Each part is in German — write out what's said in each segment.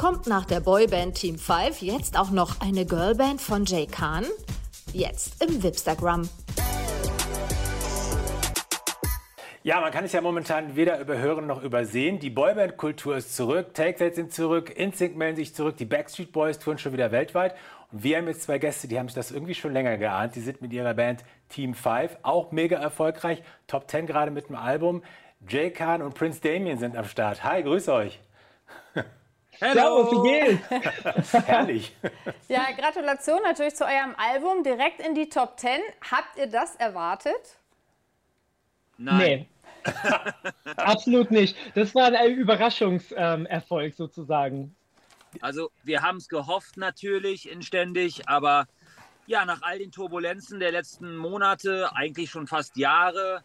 Kommt nach der Boyband Team 5 jetzt auch noch eine Girlband von Jay Khan? Jetzt im Wipstagram. Ja, man kann es ja momentan weder überhören noch übersehen. Die Boyband-Kultur ist zurück, Take sind zurück, InSync melden sich zurück, die Backstreet Boys touren schon wieder weltwit. Und wir haben jetzt zwei Gäste, die haben sich das irgendwie schon länger geahnt. Die sind mit ihrer Band Team 5 auch mega erfolgreich. Top 10 gerade mit dem Album. Jay Khan und Prince Damien sind am Start. Hi, grüß euch. Hallo, wie geht's? Herrlich. Ja, Gratulation natürlich zu eurem Album. Direkt in die Top 10. Habt ihr das erwartet? Nein. Nee. Absolut nicht. Das war ein Überraschungserfolg ähm, sozusagen. Also wir haben es gehofft natürlich inständig, aber ja, nach all den Turbulenzen der letzten Monate, eigentlich schon fast Jahre,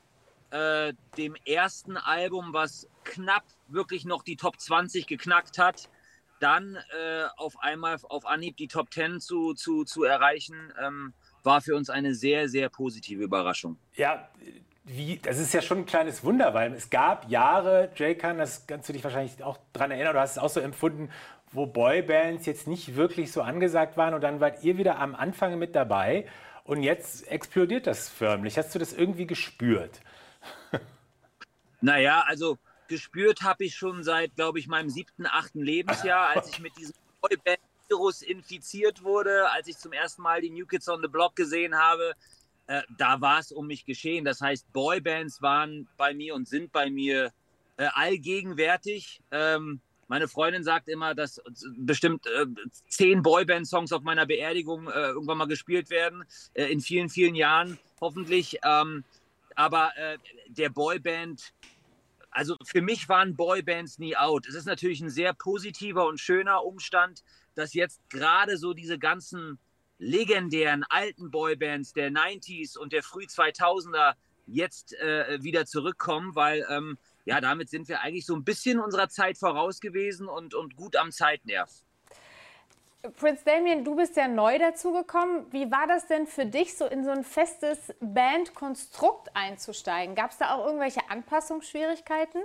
äh, dem ersten Album, was knapp wirklich noch die Top 20 geknackt hat, dann äh, auf einmal auf Anhieb die Top 10 zu, zu, zu erreichen, ähm, war für uns eine sehr, sehr positive Überraschung. Ja, wie, das ist ja schon ein kleines Wunder, weil es gab Jahre, J-Kan, das kannst du dich wahrscheinlich auch daran erinnern, du hast es auch so empfunden, wo Boybands jetzt nicht wirklich so angesagt waren und dann wart ihr wieder am Anfang mit dabei und jetzt explodiert das förmlich. Hast du das irgendwie gespürt? naja, also gespürt habe ich schon seit, glaube ich, meinem siebten, achten Lebensjahr, als ich mit diesem Boyband-Virus infiziert wurde, als ich zum ersten Mal die New Kids on the Block gesehen habe. Äh, da war es um mich geschehen. Das heißt, Boybands waren bei mir und sind bei mir äh, allgegenwärtig. Ähm, meine Freundin sagt immer, dass bestimmt äh, zehn Boyband-Songs auf meiner Beerdigung äh, irgendwann mal gespielt werden, äh, in vielen, vielen Jahren hoffentlich. Ähm, aber äh, der Boyband, also für mich waren Boybands nie out. Es ist natürlich ein sehr positiver und schöner Umstand, dass jetzt gerade so diese ganzen legendären alten Boybands der 90s und der früh 2000er jetzt äh, wieder zurückkommen, weil ähm, ja, damit sind wir eigentlich so ein bisschen unserer Zeit voraus gewesen und, und gut am Zeitnerv. Prince Damien, du bist ja neu dazugekommen. Wie war das denn für dich, so in so ein festes Bandkonstrukt einzusteigen? Gab es da auch irgendwelche Anpassungsschwierigkeiten?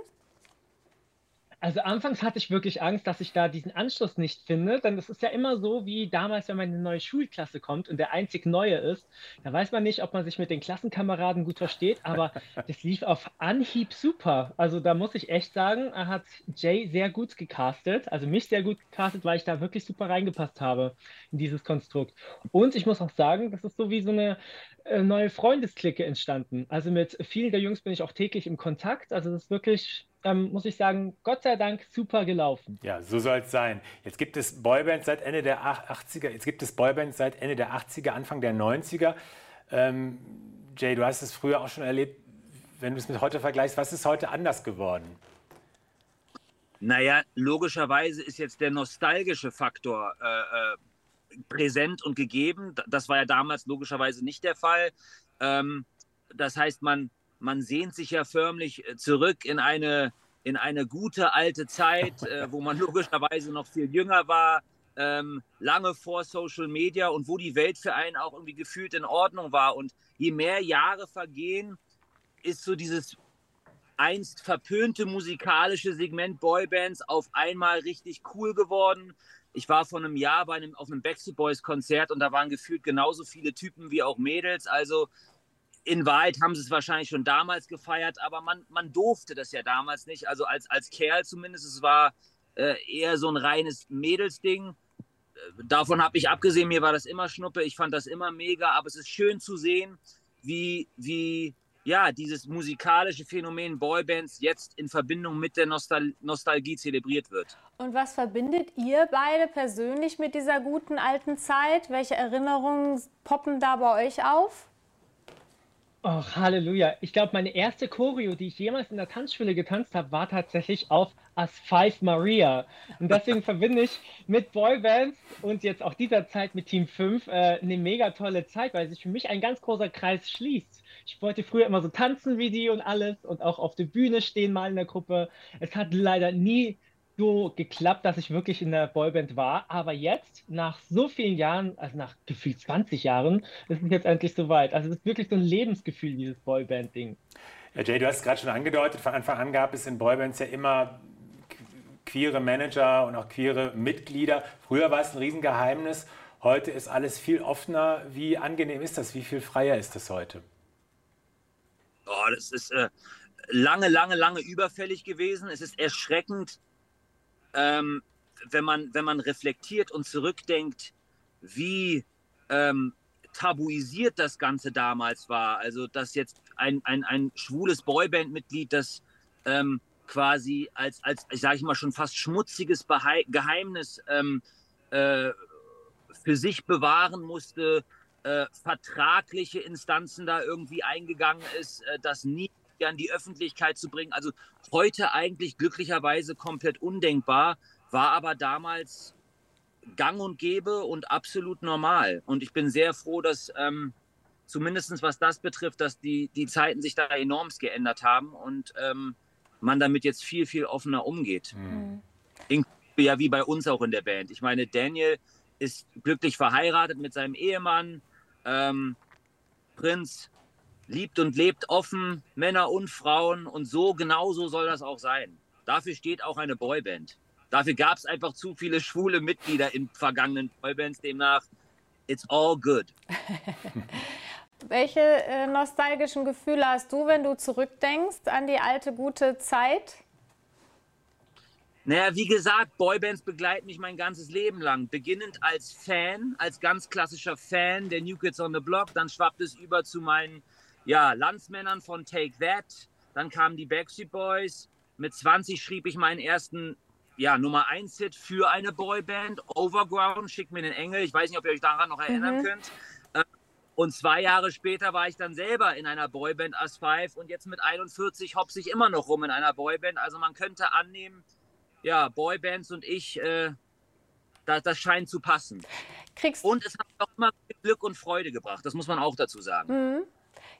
Also anfangs hatte ich wirklich Angst, dass ich da diesen Anschluss nicht finde, denn es ist ja immer so wie damals, wenn man in eine neue Schulklasse kommt und der einzig Neue ist, da weiß man nicht, ob man sich mit den Klassenkameraden gut versteht, aber das lief auf Anhieb super. Also da muss ich echt sagen, er hat Jay sehr gut gecastet, also mich sehr gut gecastet, weil ich da wirklich super reingepasst habe in dieses Konstrukt. Und ich muss auch sagen, das ist so wie so eine neue Freundesklicke entstanden. Also mit vielen der Jungs bin ich auch täglich im Kontakt. Also das ist wirklich ähm, muss ich sagen, Gott sei Dank super gelaufen. Ja, so soll es sein. Jetzt gibt es Boybands seit Ende der 80er, jetzt gibt es Boybands seit Ende der 80er, Anfang der 90er. Ähm, Jay, du hast es früher auch schon erlebt. Wenn du es mit heute vergleichst, was ist heute anders geworden? Naja, logischerweise ist jetzt der nostalgische Faktor äh, äh, präsent und gegeben. Das war ja damals logischerweise nicht der Fall. Ähm, das heißt, man, man sehnt sich ja förmlich äh, zurück in eine, in eine gute alte Zeit, äh, wo man logischerweise noch viel jünger war, ähm, lange vor Social Media und wo die Welt für einen auch irgendwie gefühlt in Ordnung war. Und je mehr Jahre vergehen, ist so dieses einst verpönte musikalische Segment Boybands auf einmal richtig cool geworden. Ich war vor einem Jahr bei einem, auf einem Backstreet Boys Konzert und da waren gefühlt genauso viele Typen wie auch Mädels. Also in Wahrheit haben sie es wahrscheinlich schon damals gefeiert, aber man, man durfte das ja damals nicht. Also als, als Kerl zumindest, es war äh, eher so ein reines Mädelsding. Davon habe ich abgesehen, mir war das immer Schnuppe, ich fand das immer mega, aber es ist schön zu sehen, wie, wie ja, dieses musikalische Phänomen Boybands jetzt in Verbindung mit der Nostal Nostalgie zelebriert wird. Und was verbindet ihr beide persönlich mit dieser guten alten Zeit? Welche Erinnerungen poppen da bei euch auf? Oh, Halleluja. Ich glaube, meine erste Choreo, die ich jemals in der Tanzschule getanzt habe, war tatsächlich auf As Five Maria. Und deswegen verbinde ich mit Boybands und jetzt auch dieser Zeit mit Team 5 äh, eine mega tolle Zeit, weil sich für mich ein ganz großer Kreis schließt. Ich wollte früher immer so tanzen wie die und alles und auch auf der Bühne stehen mal in der Gruppe. Es hat leider nie so geklappt, dass ich wirklich in der Boyband war. Aber jetzt, nach so vielen Jahren, also nach gefühlt 20 Jahren, ist es jetzt endlich soweit. Also es ist wirklich so ein Lebensgefühl, dieses Boyband-Ding. Ja, Jay, du hast es gerade schon angedeutet, von Anfang an gab es in Boybands ja immer queere Manager und auch queere Mitglieder. Früher war es ein Riesengeheimnis. Heute ist alles viel offener. Wie angenehm ist das? Wie viel freier ist das heute? Oh, das ist äh, lange, lange, lange überfällig gewesen. Es ist erschreckend, ähm, wenn, man, wenn man reflektiert und zurückdenkt, wie ähm, tabuisiert das Ganze damals war. Also, dass jetzt ein, ein, ein schwules Boyband-Mitglied, das ähm, quasi als, als sage ich mal, schon fast schmutziges Behe Geheimnis ähm, äh, für sich bewahren musste, äh, vertragliche Instanzen da irgendwie eingegangen ist, äh, das nie an die Öffentlichkeit zu bringen. Also heute eigentlich glücklicherweise komplett undenkbar, war aber damals gang und gäbe und absolut normal. Und ich bin sehr froh, dass ähm, zumindest was das betrifft, dass die, die Zeiten sich da enormst geändert haben und ähm, man damit jetzt viel, viel offener umgeht. Mhm. Ja, wie bei uns auch in der Band. Ich meine, Daniel ist glücklich verheiratet mit seinem Ehemann. Ähm, Prinz liebt und lebt offen, Männer und Frauen. Und so, genauso soll das auch sein. Dafür steht auch eine Boyband. Dafür gab es einfach zu viele schwule Mitglieder in vergangenen Boybands. Demnach, it's all good. Welche äh, nostalgischen Gefühle hast du, wenn du zurückdenkst an die alte gute Zeit? Naja, wie gesagt, Boybands begleiten mich mein ganzes Leben lang. Beginnend als Fan, als ganz klassischer Fan der New Kids on the Block. Dann schwappt es über zu meinen ja, Landsmännern von Take That. Dann kamen die Backstreet Boys. Mit 20 schrieb ich meinen ersten ja, Nummer 1 Hit für eine Boyband, Overground, Schick mir den Engel. Ich weiß nicht, ob ihr euch daran noch erinnern mhm. könnt. Äh, und zwei Jahre später war ich dann selber in einer Boyband As 5 und jetzt mit 41 hopse ich immer noch rum in einer Boyband. Also man könnte annehmen, ja, Boybands und ich, äh, das, das scheint zu passen. Kriegst und es hat auch immer Glück und Freude gebracht, das muss man auch dazu sagen. Mhm.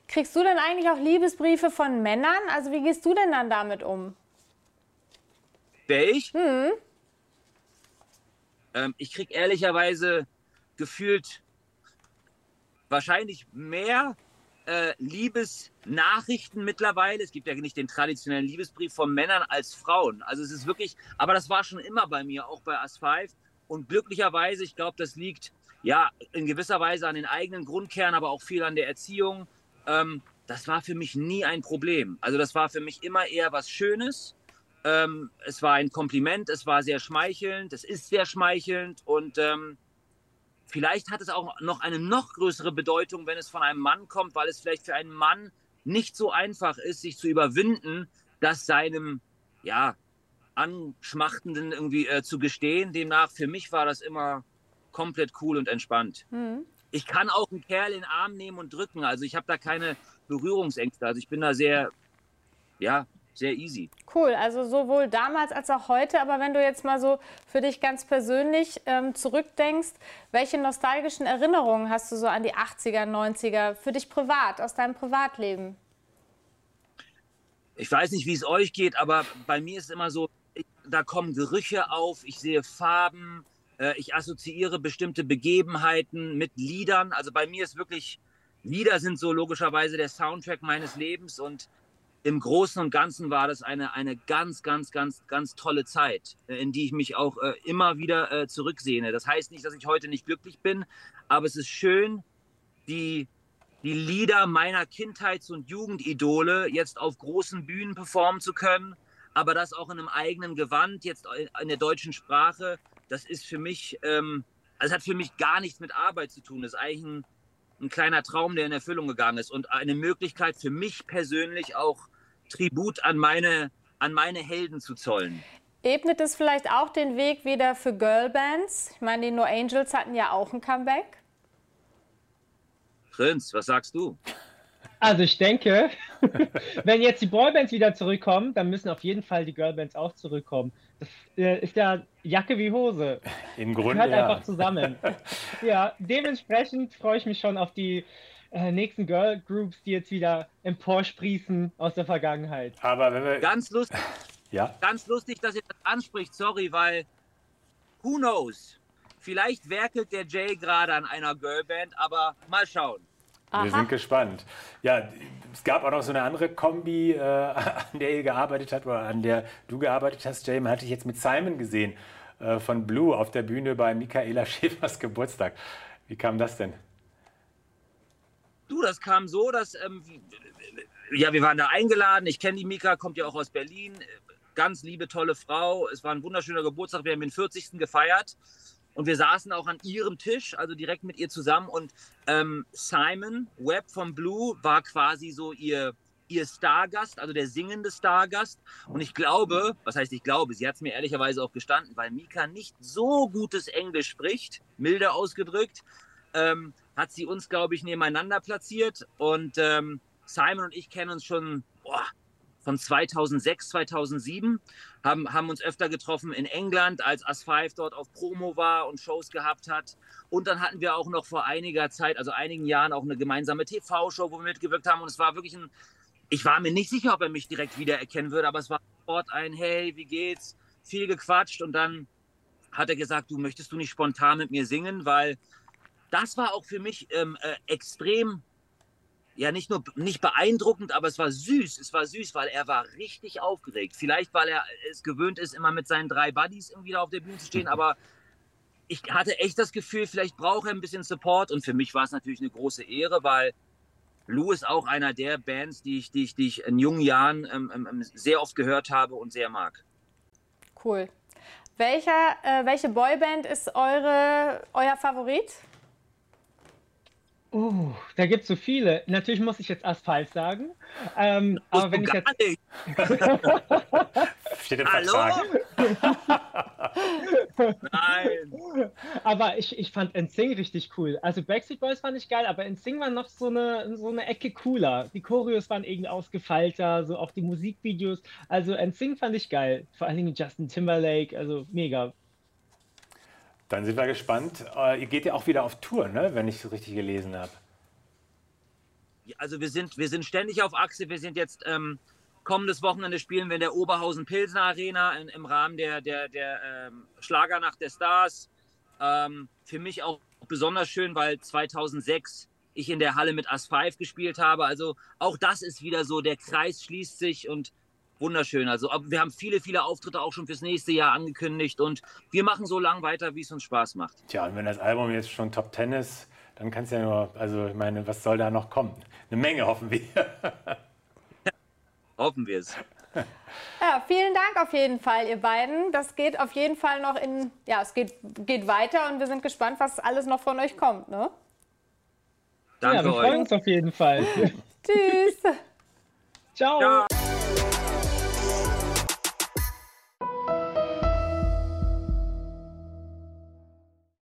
Kriegst du denn eigentlich auch Liebesbriefe von Männern? Also wie gehst du denn dann damit um? Wer ich? Mhm. Ähm, ich krieg ehrlicherweise gefühlt wahrscheinlich mehr äh, Liebesnachrichten mittlerweile. Es gibt ja nicht den traditionellen Liebesbrief von Männern als Frauen. Also es ist wirklich, aber das war schon immer bei mir, auch bei As5. Und glücklicherweise, ich glaube, das liegt ja in gewisser Weise an den eigenen Grundkern, aber auch viel an der Erziehung. Ähm, das war für mich nie ein Problem. Also das war für mich immer eher was Schönes. Ähm, es war ein Kompliment, es war sehr schmeichelnd, es ist sehr schmeichelnd und ähm, vielleicht hat es auch noch eine noch größere Bedeutung, wenn es von einem Mann kommt, weil es vielleicht für einen Mann nicht so einfach ist, sich zu überwinden, das seinem, ja, Anschmachtenden irgendwie äh, zu gestehen. Demnach, für mich war das immer komplett cool und entspannt. Mhm. Ich kann auch einen Kerl in den Arm nehmen und drücken. Also ich habe da keine Berührungsängste. Also ich bin da sehr, ja, sehr easy. Cool, also sowohl damals als auch heute. Aber wenn du jetzt mal so für dich ganz persönlich ähm, zurückdenkst, welche nostalgischen Erinnerungen hast du so an die 80er, 90er für dich privat, aus deinem Privatleben? Ich weiß nicht, wie es euch geht, aber bei mir ist es immer so, ich, da kommen Gerüche auf, ich sehe Farben, äh, ich assoziiere bestimmte Begebenheiten mit Liedern. Also bei mir ist wirklich, Lieder sind so logischerweise der Soundtrack meines Lebens und im Großen und Ganzen war das eine, eine ganz, ganz, ganz, ganz tolle Zeit, äh, in die ich mich auch äh, immer wieder äh, zurücksehne. Das heißt nicht, dass ich heute nicht glücklich bin, aber es ist schön, die, die Lieder meiner Kindheits- und Jugendidole jetzt auf großen Bühnen performen zu können, aber das auch in einem eigenen Gewand, jetzt in der deutschen Sprache. Das ist für mich, ähm, also hat für mich gar nichts mit Arbeit zu tun. Das ist eigentlich ein, ein kleiner Traum, der in Erfüllung gegangen ist und eine Möglichkeit für mich persönlich auch Tribut an meine, an meine Helden zu zollen. Ebnet es vielleicht auch den Weg wieder für Girlbands? Ich meine, die No Angels hatten ja auch ein Comeback. Prinz, was sagst du? Also ich denke, wenn jetzt die Boybands wieder zurückkommen, dann müssen auf jeden Fall die Girlbands auch zurückkommen. Das äh, ist ja Jacke wie Hose. Im Grunde Hört ja. einfach zusammen. ja, dementsprechend freue ich mich schon auf die äh, nächsten Girl Groups, die jetzt wieder emporsprießen aus der Vergangenheit. Aber wenn wir. Ganz lustig. Ja. Ganz lustig, dass ihr das anspricht, sorry, weil who knows? Vielleicht werkelt der Jay gerade an einer Girlband, aber mal schauen. Wir Aha. sind gespannt. Ja, es gab auch noch so eine andere Kombi, äh, an der ihr gearbeitet habt oder an der du gearbeitet hast, Jay. Man hatte ich jetzt mit Simon gesehen äh, von Blue auf der Bühne bei Michaela Schäfers Geburtstag. Wie kam das denn? Du, das kam so, dass ähm, ja, wir waren da eingeladen. Ich kenne die Mika, kommt ja auch aus Berlin. Ganz liebe, tolle Frau. Es war ein wunderschöner Geburtstag. Wir haben den 40. gefeiert. Und wir saßen auch an ihrem Tisch, also direkt mit ihr zusammen. Und ähm, Simon Webb vom Blue war quasi so ihr, ihr Stargast, also der singende Stargast. Und ich glaube, was heißt ich glaube, sie hat es mir ehrlicherweise auch gestanden, weil Mika nicht so gutes Englisch spricht, milde ausgedrückt, ähm, hat sie uns, glaube ich, nebeneinander platziert. Und ähm, Simon und ich kennen uns schon boah, von 2006, 2007, haben, haben uns öfter getroffen in England, als As5 dort auf Promo war und Shows gehabt hat. Und dann hatten wir auch noch vor einiger Zeit, also einigen Jahren, auch eine gemeinsame TV-Show, wo wir mitgewirkt haben. Und es war wirklich ein, ich war mir nicht sicher, ob er mich direkt wiedererkennen würde, aber es war sofort ein, hey, wie geht's? Viel gequatscht und dann hat er gesagt, du möchtest du nicht spontan mit mir singen, weil das war auch für mich ähm, äh, extrem ja nicht nur nicht beeindruckend, aber es war süß. Es war süß, weil er war richtig aufgeregt. Vielleicht, weil er es gewöhnt ist, immer mit seinen drei Buddies irgendwie da auf der Bühne zu stehen, aber ich hatte echt das Gefühl, vielleicht braucht er ein bisschen Support und für mich war es natürlich eine große Ehre, weil Lou ist auch einer der Bands, die ich, die ich, die ich in jungen Jahren ähm, ähm, ähm sehr oft gehört habe und sehr mag. Cool. Welcher, äh, welche Boyband ist eure, euer Favorit? Oh, da gibt es so viele. Natürlich muss ich jetzt Asphalt sagen. Ähm, aber wenn ich jetzt. Steht im Vertrag. Nein. Aber ich, ich fand NSYNC richtig cool. Also Backstreet Boys fand ich geil, aber NSYNC war noch so eine, so eine Ecke cooler. Die Choreos waren irgendwie ausgefeilter, so auch die Musikvideos. Also NSYNC fand ich geil. Vor allen Dingen Justin Timberlake, also mega. Dann sind wir gespannt. Äh, ihr geht ja auch wieder auf Tour, ne? wenn ich es richtig gelesen habe. Also wir sind, wir sind ständig auf Achse. Wir sind jetzt ähm, kommendes Wochenende spielen wir in der Oberhausen Pilsner Arena in, im Rahmen der, der, der ähm, Schlagernacht der Stars. Ähm, für mich auch besonders schön, weil 2006 ich in der Halle mit As 5 gespielt habe. Also auch das ist wieder so, der Kreis schließt sich und wunderschön. Also wir haben viele, viele Auftritte auch schon fürs nächste Jahr angekündigt und wir machen so lange weiter, wie es uns Spaß macht. Tja, und wenn das Album jetzt schon Top Ten ist, dann kann es ja nur, also ich meine, was soll da noch kommen? Eine Menge, hoffen wir. hoffen wir es. Ja, vielen Dank auf jeden Fall, ihr beiden. Das geht auf jeden Fall noch in, ja, es geht, geht weiter und wir sind gespannt, was alles noch von euch kommt, ne? Danke ja, wir euch. freuen uns auf jeden Fall. Tschüss. Ciao. Ciao.